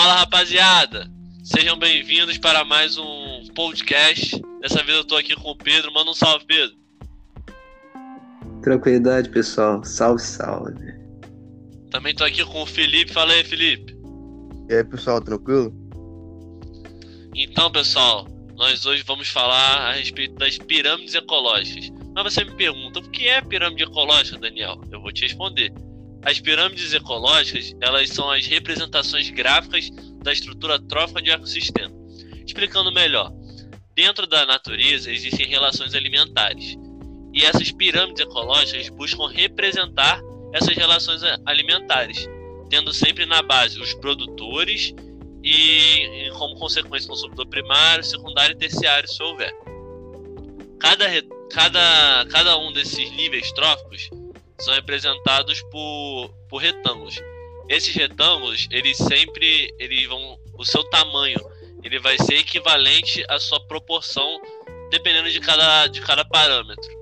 Fala rapaziada, sejam bem-vindos para mais um podcast. Dessa vez eu tô aqui com o Pedro. Manda um salve, Pedro. Tranquilidade, pessoal. Salve, salve. Também tô aqui com o Felipe. Fala aí, Felipe. E aí, pessoal, tranquilo? Então, pessoal, nós hoje vamos falar a respeito das pirâmides ecológicas. Mas você me pergunta, o que é pirâmide ecológica, Daniel? Eu vou te responder. As pirâmides ecológicas, elas são as representações gráficas da estrutura trófica de um ecossistema. Explicando melhor, dentro da natureza existem relações alimentares. E essas pirâmides ecológicas buscam representar essas relações alimentares, tendo sempre na base os produtores e, como consequência, consumidor primário, secundário e terciário, se houver. Cada, cada, cada um desses níveis tróficos são representados por, por retângulos. Esses retângulos, eles sempre eles vão o seu tamanho, ele vai ser equivalente à sua proporção dependendo de cada de cada parâmetro.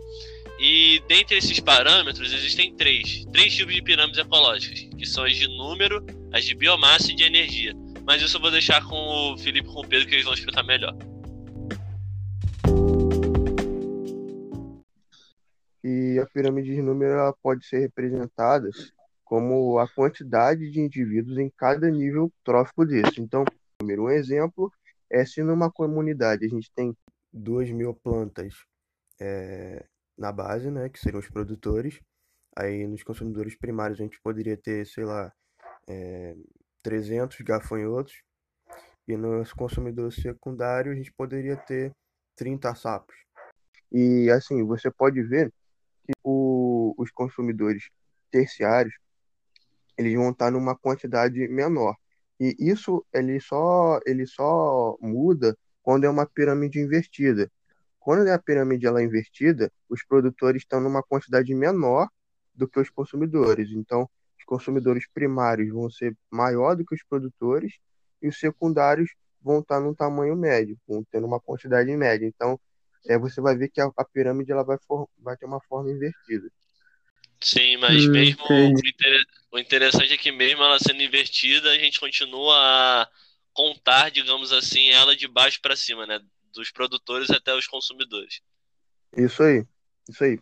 E dentre esses parâmetros existem três, três tipos de pirâmides ecológicas, que são as de número, as de biomassa e de energia. Mas isso eu vou deixar com o Felipe e com o Pedro que eles vão explicar melhor. E a pirâmide de número pode ser representada como a quantidade de indivíduos em cada nível trófico desse. Então, um exemplo é se numa comunidade a gente tem duas mil plantas é, na base, né, que seriam os produtores, aí nos consumidores primários a gente poderia ter, sei lá, é, 300 gafanhotos, e nos consumidores secundários a gente poderia ter 30 sapos. E assim, você pode ver que o, os consumidores terciários eles vão estar numa quantidade menor. E isso ele só, ele só muda quando é uma pirâmide invertida. Quando é a pirâmide ela é invertida, os produtores estão numa quantidade menor do que os consumidores. Então, os consumidores primários vão ser maior do que os produtores e os secundários vão estar num tamanho médio, vão ter uma quantidade média. Então, é, você vai ver que a, a pirâmide ela vai, for, vai ter uma forma invertida. Sim, mas hum, mesmo o, o interessante é que mesmo ela sendo invertida, a gente continua a contar, digamos assim, ela de baixo para cima, né? Dos produtores até os consumidores. Isso aí, isso aí.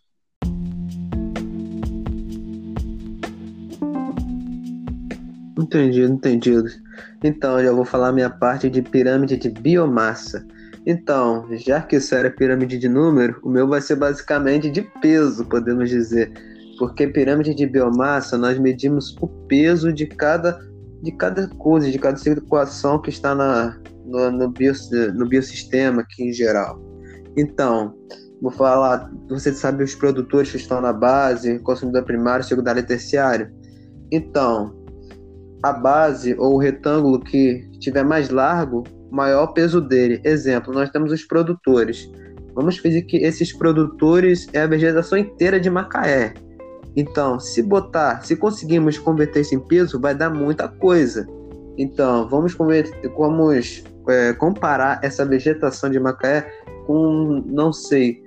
Entendido, entendido. Então, já vou falar minha parte de pirâmide de biomassa. Então, já que isso era pirâmide de número, o meu vai ser basicamente de peso, podemos dizer. Porque pirâmide de biomassa, nós medimos o peso de cada, de cada coisa, de cada equação que está na, no, no, bio, no biossistema aqui em geral. Então, vou falar, você sabe os produtores que estão na base, consumidor primário, secundário e terciário. Então, a base ou o retângulo que tiver mais largo maior peso dele. Exemplo, nós temos os produtores. Vamos dizer que esses produtores é a vegetação inteira de Macaé. Então, se botar, se conseguirmos converter isso em peso, vai dar muita coisa. Então, vamos, converter, vamos é, comparar essa vegetação de Macaé com, não sei,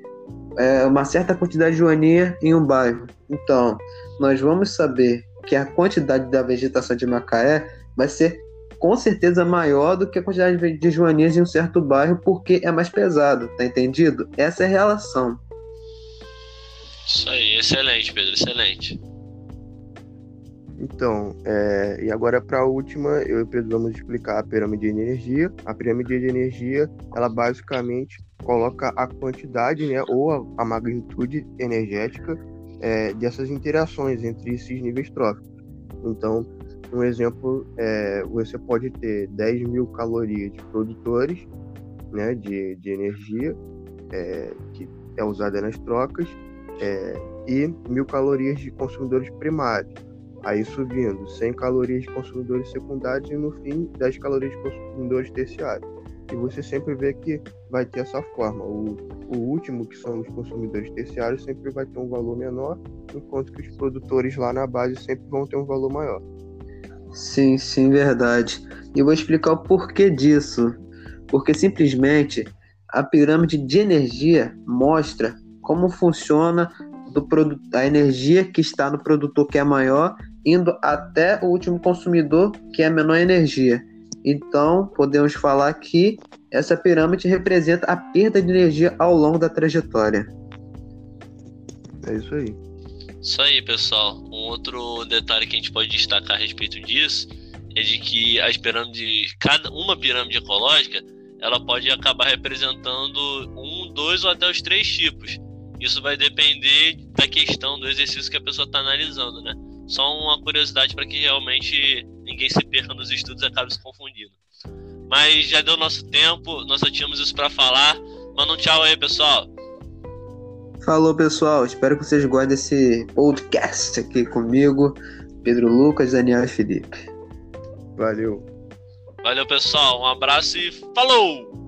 é, uma certa quantidade de joaninha em um bairro. Então, nós vamos saber que a quantidade da vegetação de Macaé vai ser com certeza maior do que a quantidade de joaninhas em um certo bairro, porque é mais pesado, tá entendido? Essa é a relação. Isso aí, excelente, Pedro, excelente. Então, é, e agora para a última, eu e o Pedro vamos explicar a pirâmide de energia. A pirâmide de energia, ela basicamente coloca a quantidade, né, ou a, a magnitude energética é, dessas interações entre esses níveis tróficos. Então, um exemplo é você pode ter 10 mil calorias de produtores né, de, de energia é, que é usada nas trocas é, e mil calorias de consumidores primários. Aí subindo 100 calorias de consumidores secundários e no fim 10 calorias de consumidores terciários. E você sempre vê que vai ter essa forma. O, o último, que são os consumidores terciários, sempre vai ter um valor menor, enquanto que os produtores lá na base sempre vão ter um valor maior. Sim, sim, verdade. E vou explicar o porquê disso. Porque simplesmente a pirâmide de energia mostra como funciona do a energia que está no produtor que é maior, indo até o último consumidor que é menor energia. Então, podemos falar que essa pirâmide representa a perda de energia ao longo da trajetória. É isso aí. Isso aí, pessoal. Um outro detalhe que a gente pode destacar a respeito disso é de que as pirâmides, cada uma pirâmide ecológica, ela pode acabar representando um, dois ou até os três tipos. Isso vai depender da questão do exercício que a pessoa está analisando, né? Só uma curiosidade para que realmente ninguém se perca nos estudos e acabe se confundindo. Mas já deu nosso tempo, nós só tínhamos isso para falar. Manda um tchau aí, pessoal. Falou, pessoal. Espero que vocês gostem desse podcast aqui comigo, Pedro Lucas, Daniel e Felipe. Valeu. Valeu, pessoal. Um abraço e falou!